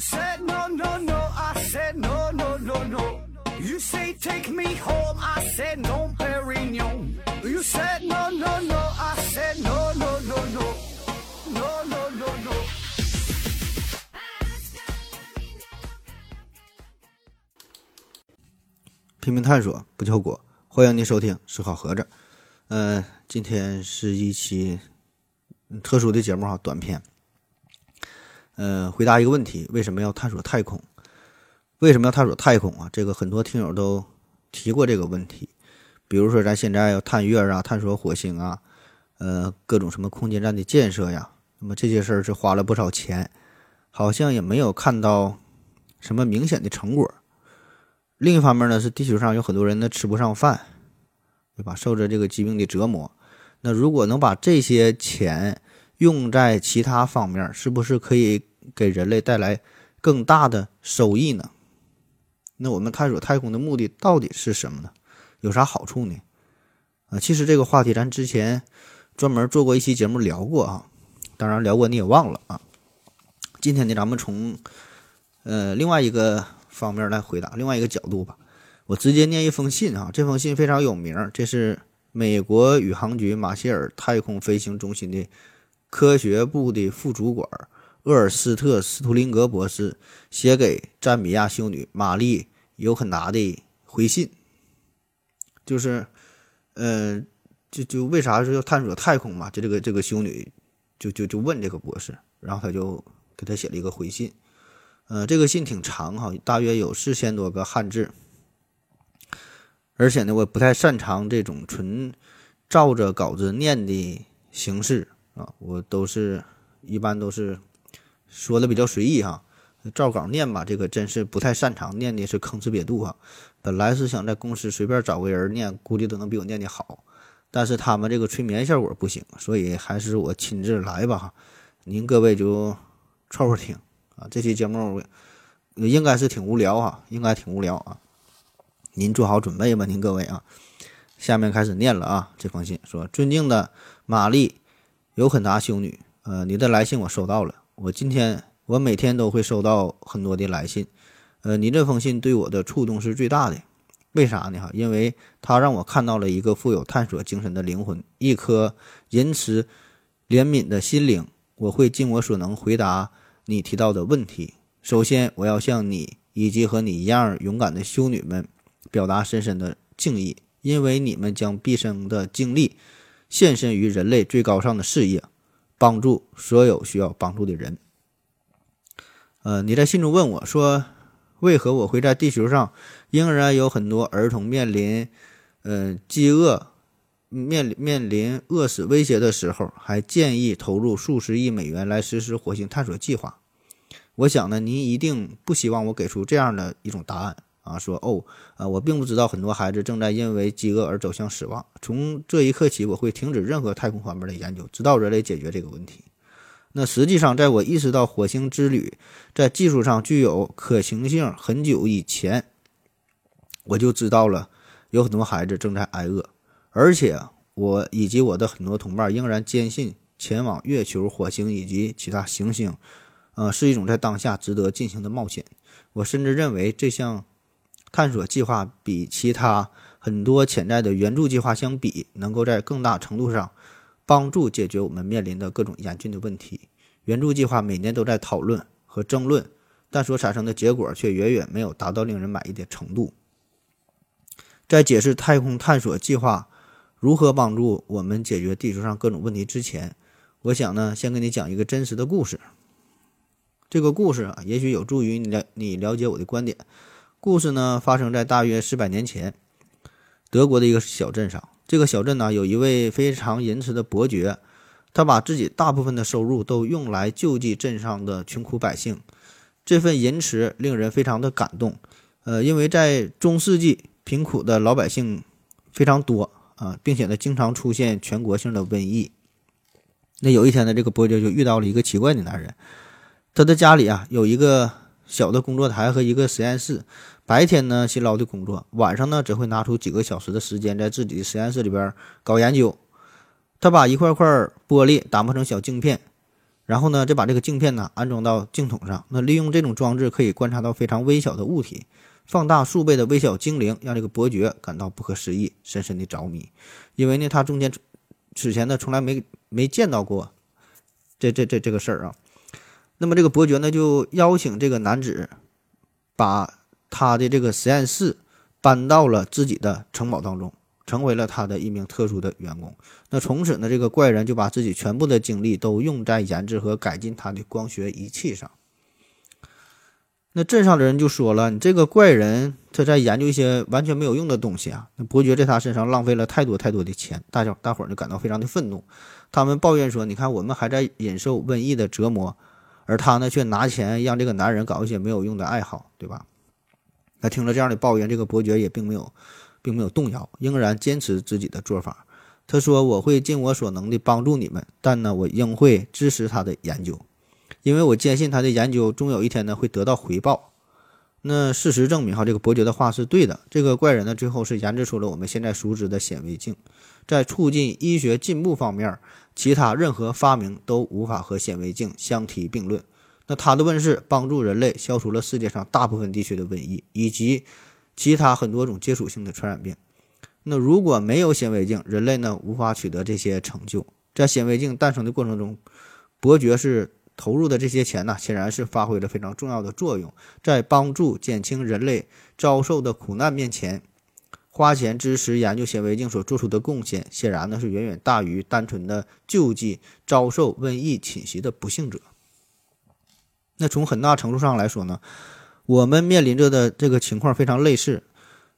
said no no no, I said no no no no. You say take me home, I said no, Perignon. You said no no no, I said no no no no, no no no no. 拼命探索，不求果。欢迎您收听《思考盒子》。呃，今天是一期特殊的节目哈，短片。呃，回答一个问题：为什么要探索太空？为什么要探索太空啊？这个很多听友都提过这个问题。比如说，咱现在要探月啊，探索火星啊，呃，各种什么空间站的建设呀，那么这些事儿是花了不少钱，好像也没有看到什么明显的成果。另一方面呢，是地球上有很多人呢吃不上饭，对吧？受着这个疾病的折磨。那如果能把这些钱用在其他方面，是不是可以给人类带来更大的收益呢？那我们探索太空的目的到底是什么呢？有啥好处呢？啊，其实这个话题咱之前专门做过一期节目聊过啊，当然聊过你也忘了啊。今天呢，咱们从呃另外一个方面来回答，另外一个角度吧。我直接念一封信啊，这封信非常有名，这是美国宇航局马歇尔太空飞行中心的科学部的副主管厄尔斯特·斯图林格博士写给赞比亚修女玛丽·尤肯达的回信，就是，呃，就就为啥是要探索太空嘛？就这个这个修女就就就问这个博士，然后他就给他写了一个回信。呃，这个信挺长哈，大约有四千多个汉字，而且呢，我不太擅长这种纯照着稿子念的形式啊，我都是一般都是说的比较随意哈，照稿念吧，这个真是不太擅长，念的是吭哧瘪肚哈。本来是想在公司随便找个人念，估计都能比我念的好，但是他们这个催眠效果不行，所以还是我亲自来吧哈。您各位就凑合听。啊，这期节目应该是挺无聊哈，应该挺无聊啊。您做好准备吧，您各位啊。下面开始念了啊，这封信说：“尊敬的玛丽尤肯达修女，呃，你的来信我收到了。我今天我每天都会收到很多的来信，呃，您这封信对我的触动是最大的。为啥呢？哈，因为它让我看到了一个富有探索精神的灵魂，一颗仁慈怜悯的心灵。我会尽我所能回答。”你提到的问题，首先我要向你以及和你一样勇敢的修女们表达深深的敬意，因为你们将毕生的精力献身于人类最高尚的事业，帮助所有需要帮助的人。呃，你在信中问我说，为何我会在地球上仍然有很多儿童面临呃饥饿、面临面临饿死威胁的时候，还建议投入数十亿美元来实施火星探索计划？我想呢，您一定不希望我给出这样的一种答案啊，说哦，啊，我并不知道很多孩子正在因为饥饿而走向死亡。从这一刻起，我会停止任何太空方面的研究，直到人类解决这个问题。那实际上，在我意识到火星之旅在技术上具有可行性很久以前，我就知道了有很多孩子正在挨饿，而且我以及我的很多同伴仍然坚信前往月球、火星以及其他行星。呃，是一种在当下值得进行的冒险。我甚至认为这项探索计划比其他很多潜在的援助计划相比，能够在更大程度上帮助解决我们面临的各种严峻的问题。援助计划每年都在讨论和争论，但所产生的结果却远远没有达到令人满意的程度。在解释太空探索计划如何帮助我们解决地球上各种问题之前，我想呢，先给你讲一个真实的故事。这个故事啊，也许有助于你了你了解我的观点。故事呢，发生在大约四百年前，德国的一个小镇上。这个小镇呢，有一位非常仁慈的伯爵，他把自己大部分的收入都用来救济镇上的穷苦百姓。这份仁慈令人非常的感动。呃，因为在中世纪，贫苦的老百姓非常多啊，并且呢，经常出现全国性的瘟疫。那有一天呢，这个伯爵就遇到了一个奇怪的男人。他的家里啊有一个小的工作台和一个实验室，白天呢辛劳的工作，晚上呢只会拿出几个小时的时间在自己的实验室里边搞研究。他把一块块玻璃打磨成小镜片，然后呢，再把这个镜片呢安装到镜筒上。那利用这种装置可以观察到非常微小的物体，放大数倍的微小精灵，让这个伯爵感到不可思议，深深的着迷。因为呢，他中间此前呢从来没没见到过这这这这个事儿啊。那么这个伯爵呢就邀请这个男子把他的这个实验室搬到了自己的城堡当中。成为了他的一名特殊的员工。那从此呢，这个怪人就把自己全部的精力都用在研制和改进他的光学仪器上。那镇上的人就说了：“你这个怪人，他在研究一些完全没有用的东西啊！那伯爵在他身上浪费了太多太多的钱。”大家大伙儿就感到非常的愤怒，他们抱怨说：“你看，我们还在忍受瘟疫的折磨，而他呢，却拿钱让这个男人搞一些没有用的爱好，对吧？”那听了这样的抱怨，这个伯爵也并没有。并没有动摇，仍然坚持自己的做法。他说：“我会尽我所能的帮助你们，但呢，我仍会支持他的研究，因为我坚信他的研究终有一天呢会得到回报。”那事实证明，哈，这个伯爵的话是对的。这个怪人呢，最后是研制出了我们现在熟知的显微镜。在促进医学进步方面，其他任何发明都无法和显微镜相提并论。那他的问世帮助人类消除了世界上大部分地区的瘟疫，以及。其他很多种接触性的传染病，那如果没有显微镜，人类呢无法取得这些成就。在显微镜诞生的过程中，伯爵是投入的这些钱呢，显然是发挥了非常重要的作用，在帮助减轻人类遭受的苦难面前，花钱支持研究显微镜所做出的贡献，显然呢是远远大于单纯的救济遭受瘟疫侵袭的不幸者。那从很大程度上来说呢？我们面临着的这个情况非常类似，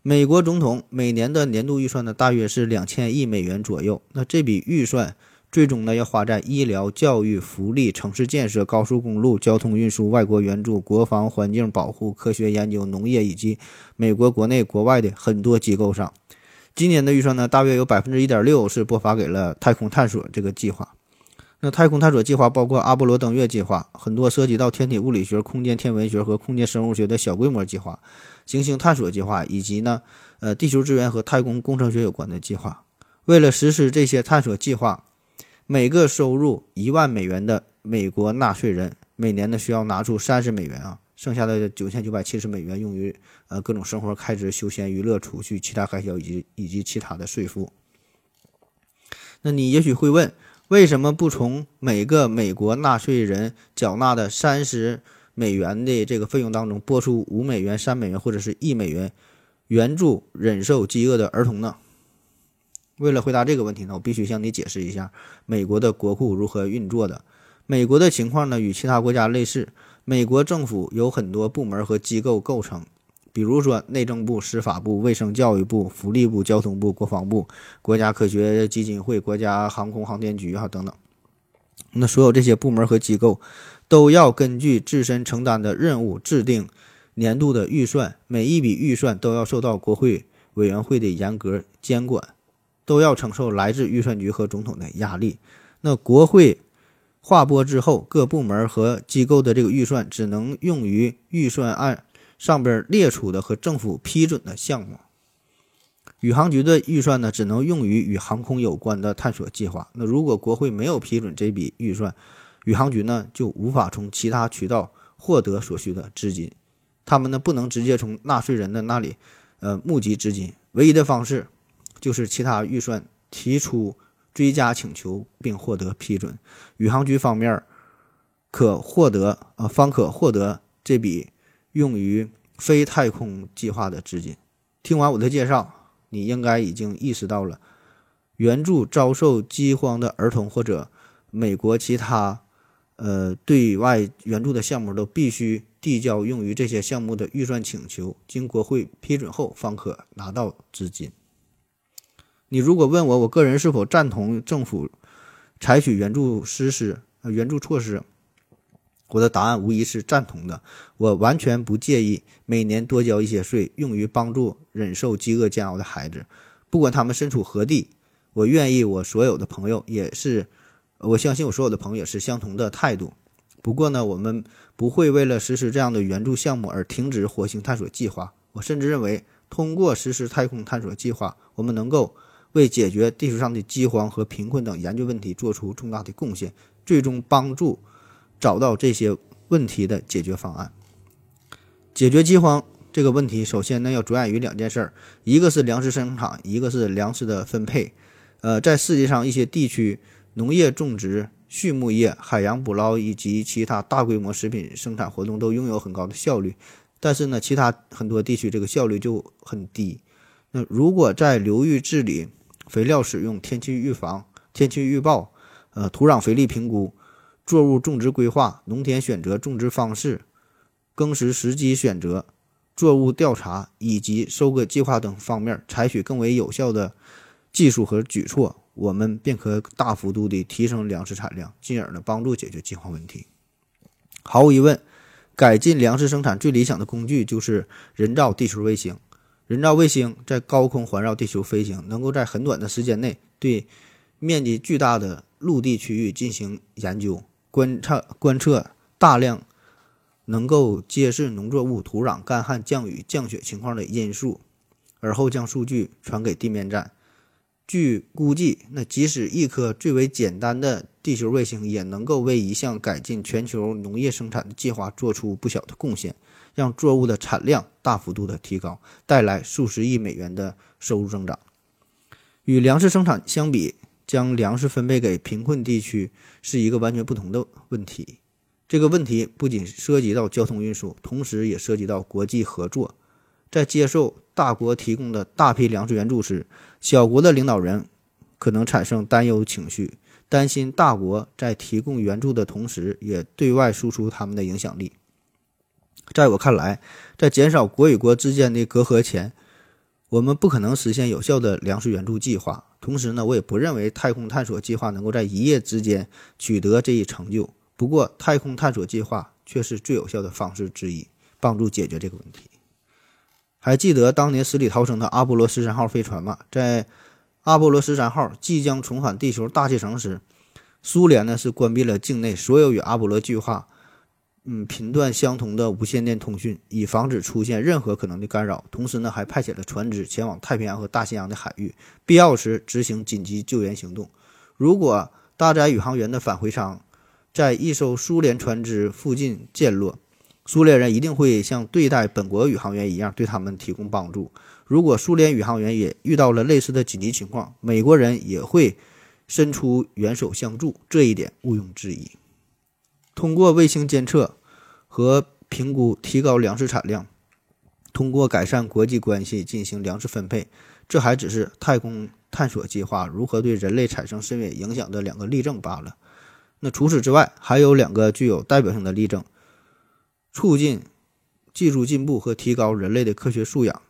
美国总统每年的年度预算呢，大约是两千亿美元左右。那这笔预算最终呢，要花在医疗、教育、福利、城市建设、高速公路、交通运输、外国援助、国防、环境保护、科学研究、农业以及美国国内国外的很多机构上。今年的预算呢，大约有百分之一点六是拨发给了太空探索这个计划。那太空探索计划包括阿波罗登月计划，很多涉及到天体物理学、空间天文学和空间生物学的小规模计划，行星探索计划，以及呢，呃，地球资源和太空工程学有关的计划。为了实施这些探索计划，每个收入一万美元的美国纳税人每年呢需要拿出三十美元啊，剩下的九千九百七十美元用于呃各种生活开支、休闲娱乐、储蓄、其他开销以及以及其他的税负。那你也许会问？为什么不从每个美国纳税人缴纳的三十美元的这个费用当中拨出五美元、三美元或者是一美元援助忍受饥饿的儿童呢？为了回答这个问题呢，我必须向你解释一下美国的国库如何运作的。美国的情况呢，与其他国家类似，美国政府有很多部门和机构构成。比如说，内政部、司法部、卫生教育部、福利部、交通部、国防部、国家科学基金会、国家航空航天局哈等等。那所有这些部门和机构都要根据自身承担的任务制定年度的预算，每一笔预算都要受到国会委员会的严格监管，都要承受来自预算局和总统的压力。那国会划拨之后，各部门和机构的这个预算只能用于预算案。上边列出的和政府批准的项目，宇航局的预算呢，只能用于与航空有关的探索计划。那如果国会没有批准这笔预算，宇航局呢就无法从其他渠道获得所需的资金。他们呢不能直接从纳税人的那里，呃募集资金。唯一的方式就是其他预算提出追加请求并获得批准，宇航局方面可获得呃方可获得这笔。用于非太空计划的资金。听完我的介绍，你应该已经意识到了，援助遭受饥荒的儿童或者美国其他呃对外援助的项目都必须递交用于这些项目的预算请求，经国会批准后方可拿到资金。你如果问我，我个人是否赞同政府采取援助实施呃援助措施？我的答案无疑是赞同的。我完全不介意每年多交一些税，用于帮助忍受饥饿煎熬的孩子，不管他们身处何地。我愿意，我所有的朋友也是，我相信我所有的朋友也是相同的态度。不过呢，我们不会为了实施这样的援助项目而停止火星探索计划。我甚至认为，通过实施太空探索计划，我们能够为解决地球上的饥荒和贫困等研究问题做出重大的贡献，最终帮助。找到这些问题的解决方案。解决饥荒这个问题，首先呢要着眼于两件事儿，一个是粮食生产，一个是粮食的分配。呃，在世界上一些地区，农业种植、畜牧业、海洋捕捞以及其他大规模食品生产活动都拥有很高的效率，但是呢，其他很多地区这个效率就很低。那如果在流域治理、肥料使用、天气预防、天气预报、呃土壤肥力评估、作物种植规划、农田选择种植方式、耕时时机选择、作物调查以及收割计划等方面采取更为有效的技术和举措，我们便可大幅度地提升粮食产量，进而呢帮助解决饥荒问题。毫无疑问，改进粮食生产最理想的工具就是人造地球卫星。人造卫星在高空环绕地球飞行，能够在很短的时间内对面积巨大的陆地区域进行研究、观察、观测大量能够揭示农作物土壤干旱、降雨、降雪情况的因素，而后将数据传给地面站。据估计，那即使一颗最为简单的地球卫星，也能够为一项改进全球农业生产的计划做出不小的贡献。让作物的产量大幅度的提高，带来数十亿美元的收入增长。与粮食生产相比，将粮食分配给贫困地区是一个完全不同的问题。这个问题不仅涉及到交通运输，同时也涉及到国际合作。在接受大国提供的大批粮食援助时，小国的领导人可能产生担忧情绪，担心大国在提供援助的同时，也对外输出他们的影响力。在我看来，在减少国与国之间的隔阂前，我们不可能实现有效的粮食援助计划。同时呢，我也不认为太空探索计划能够在一夜之间取得这一成就。不过，太空探索计划却是最有效的方式之一，帮助解决这个问题。还记得当年死里逃生的阿波罗十三号飞船吗？在阿波罗十三号即将重返地球大气层时，苏联呢是关闭了境内所有与阿波罗计划。嗯，频段相同的无线电通讯，以防止出现任何可能的干扰。同时呢，还派遣了船只前往太平洋和大西洋的海域，必要时执行紧急救援行动。如果搭载宇航员的返回舱在一艘苏联船只附近溅落，苏联人一定会像对待本国宇航员一样对他们提供帮助。如果苏联宇航员也遇到了类似的紧急情况，美国人也会伸出援手相助，这一点毋庸置疑。通过卫星监测和评估提高粮食产量，通过改善国际关系进行粮食分配，这还只是太空探索计划如何对人类产生深远影响的两个例证罢了。那除此之外，还有两个具有代表性的例证：促进技术进步和提高人类的科学素养。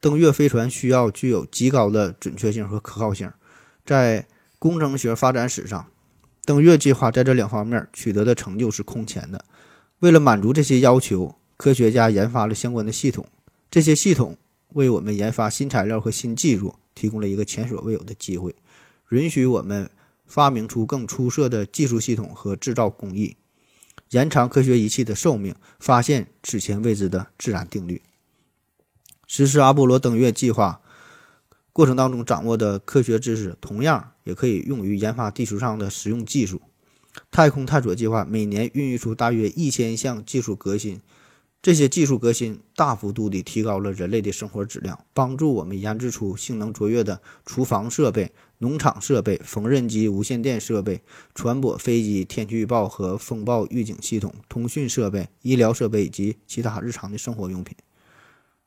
登月飞船需要具有极高的准确性和可靠性，在工程学发展史上。登月计划在这两方面取得的成就是空前的。为了满足这些要求，科学家研发了相关的系统。这些系统为我们研发新材料和新技术提供了一个前所未有的机会，允许我们发明出更出色的技术系统和制造工艺，延长科学仪器的寿命，发现此前未知的自然定律。实施阿波罗登月计划。过程当中掌握的科学知识，同样也可以用于研发地球上的实用技术。太空探索计划每年孕育出大约一千项技术革新，这些技术革新大幅度地提高了人类的生活质量，帮助我们研制出性能卓越的厨房设备、农场设备、缝纫机、无线电设备、船舶、飞机、天气预报和风暴预警系统、通讯设备、医疗设备以及其他日常的生活用品。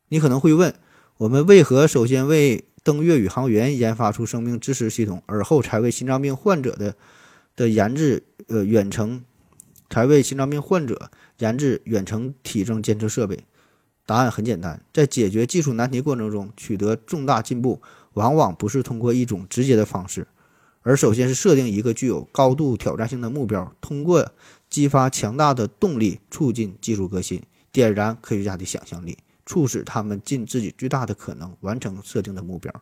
你可能会问，我们为何首先为登月宇航员研发出生命支持系统，而后才为心脏病患者的的研制呃远程，才为心脏病患者研制远程体征监测设备。答案很简单，在解决技术难题过程中取得重大进步，往往不是通过一种直接的方式，而首先是设定一个具有高度挑战性的目标，通过激发强大的动力，促进技术革新，点燃科学家的想象力。促使他们尽自己最大的可能完成设定的目标，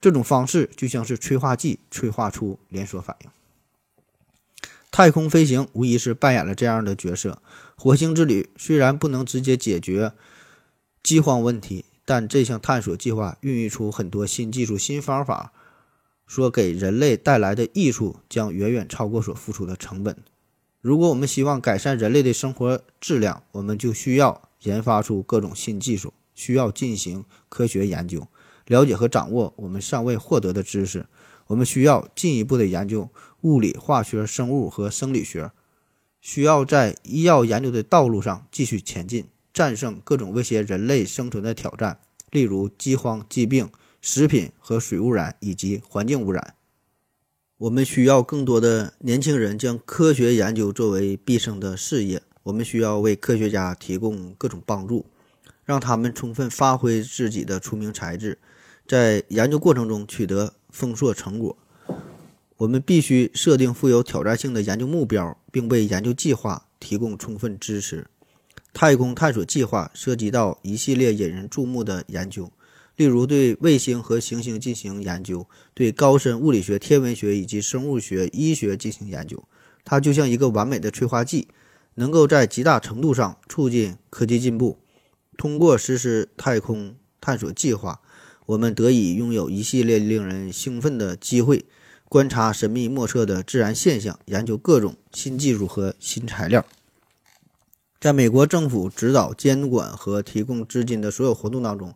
这种方式就像是催化剂，催化出连锁反应。太空飞行无疑是扮演了这样的角色。火星之旅虽然不能直接解决饥荒问题，但这项探索计划孕育出很多新技术、新方法，说给人类带来的益处将远远超过所付出的成本。如果我们希望改善人类的生活质量，我们就需要研发出各种新技术，需要进行科学研究，了解和掌握我们尚未获得的知识。我们需要进一步的研究物理、化学、生物和生理学，需要在医药研究的道路上继续前进，战胜各种威胁人类生存的挑战，例如饥荒、疾病、食品和水污染以及环境污染。我们需要更多的年轻人将科学研究作为毕生的事业。我们需要为科学家提供各种帮助，让他们充分发挥自己的出名才智，在研究过程中取得丰硕成果。我们必须设定富有挑战性的研究目标，并为研究计划提供充分支持。太空探索计划涉及到一系列引人注目的研究。例如，对卫星和行星进行研究，对高深物理学、天文学以及生物学、医学进行研究，它就像一个完美的催化剂，能够在极大程度上促进科技进步。通过实施太空探索计划，我们得以拥有一系列令人兴奋的机会，观察神秘莫测的自然现象，研究各种新技术和新材料。在美国政府指导、监管和提供资金的所有活动当中。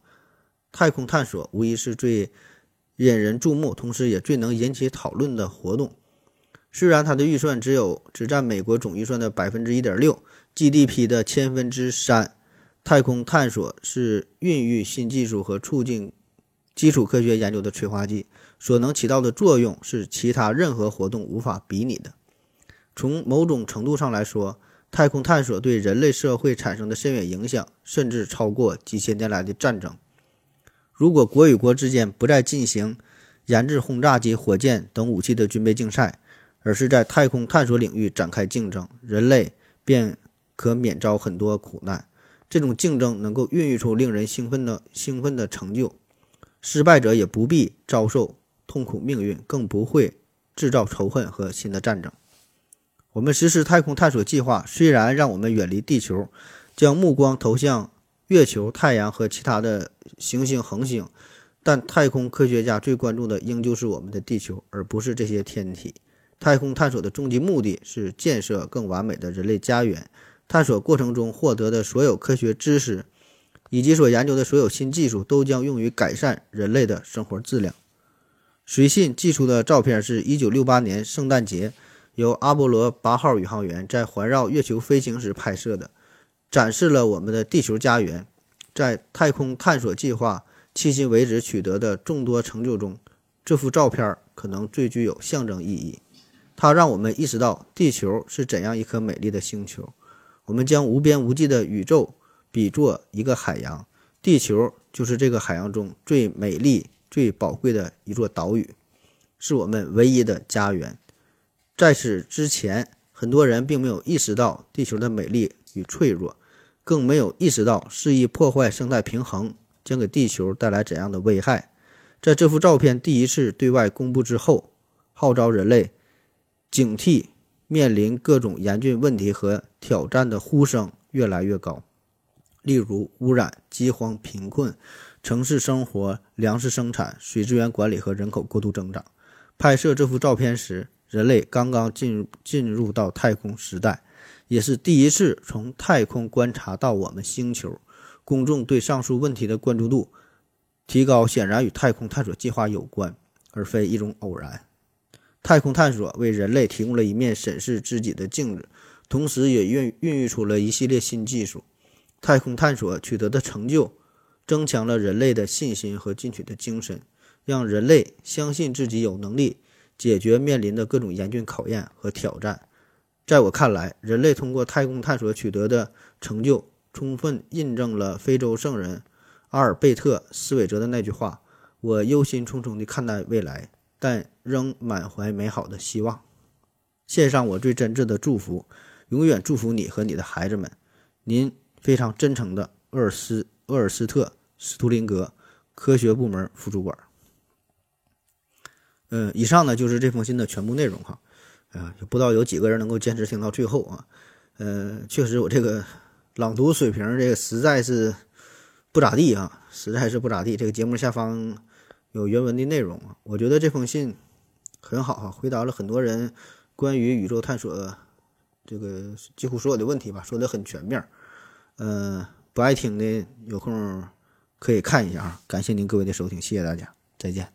太空探索无疑是最引人注目，同时也最能引起讨论的活动。虽然它的预算只有只占美国总预算的百分之一点六，GDP 的千分之三，太空探索是孕育新技术和促进基础科学研究的催化剂，所能起到的作用是其他任何活动无法比拟的。从某种程度上来说，太空探索对人类社会产生的深远影响，甚至超过几千年来的战争。如果国与国之间不再进行研制轰炸机、火箭等武器的军备竞赛，而是在太空探索领域展开竞争，人类便可免遭很多苦难。这种竞争能够孕育出令人兴奋的兴奋的成就，失败者也不必遭受痛苦命运，更不会制造仇恨和新的战争。我们实施太空探索计划，虽然让我们远离地球，将目光投向。月球、太阳和其他的行星、恒星，但太空科学家最关注的仍旧是我们的地球，而不是这些天体。太空探索的终极目的是建设更完美的人类家园。探索过程中获得的所有科学知识，以及所研究的所有新技术，都将用于改善人类的生活质量。随信寄出的照片是一九六八年圣诞节，由阿波罗八号宇航员在环绕月球飞行时拍摄的。展示了我们的地球家园在太空探索计划迄今为止取得的众多成就中，这幅照片可能最具有象征意义。它让我们意识到地球是怎样一颗美丽的星球。我们将无边无际的宇宙比作一个海洋，地球就是这个海洋中最美丽、最宝贵的一座岛屿，是我们唯一的家园。在此之前，很多人并没有意识到地球的美丽与脆弱。更没有意识到肆意破坏生态平衡将给地球带来怎样的危害。在这幅照片第一次对外公布之后，号召人类警惕面临各种严峻问题和挑战的呼声越来越高，例如污染、饥荒、贫困、城市生活、粮食生产、水资源管理和人口过度增长。拍摄这幅照片时，人类刚刚进入进入到太空时代。也是第一次从太空观察到我们星球，公众对上述问题的关注度提高，显然与太空探索计划有关，而非一种偶然。太空探索为人类提供了一面审视自己的镜子，同时也孕孕育出了一系列新技术。太空探索取得的成就，增强了人类的信心和进取的精神，让人类相信自己有能力解决面临的各种严峻考验和挑战。在我看来，人类通过太空探索取得的成就，充分印证了非洲圣人阿尔贝特·斯韦泽的那句话：“我忧心忡忡地看待未来，但仍满怀美好的希望。”献上我最真挚的祝福，永远祝福你和你的孩子们。您非常真诚的厄尔斯厄尔斯特·斯图林格，科学部门副主管。嗯，以上呢就是这封信的全部内容哈。啊，不知道有几个人能够坚持听到最后啊？呃，确实我这个朗读水平，这个实在是不咋地啊，实在是不咋地。这个节目下方有原文的内容啊，我觉得这封信很好哈，回答了很多人关于宇宙探索这个几乎所有的问题吧，说的很全面。呃，不爱听的有空可以看一下啊。感谢您各位的收听，谢谢大家，再见。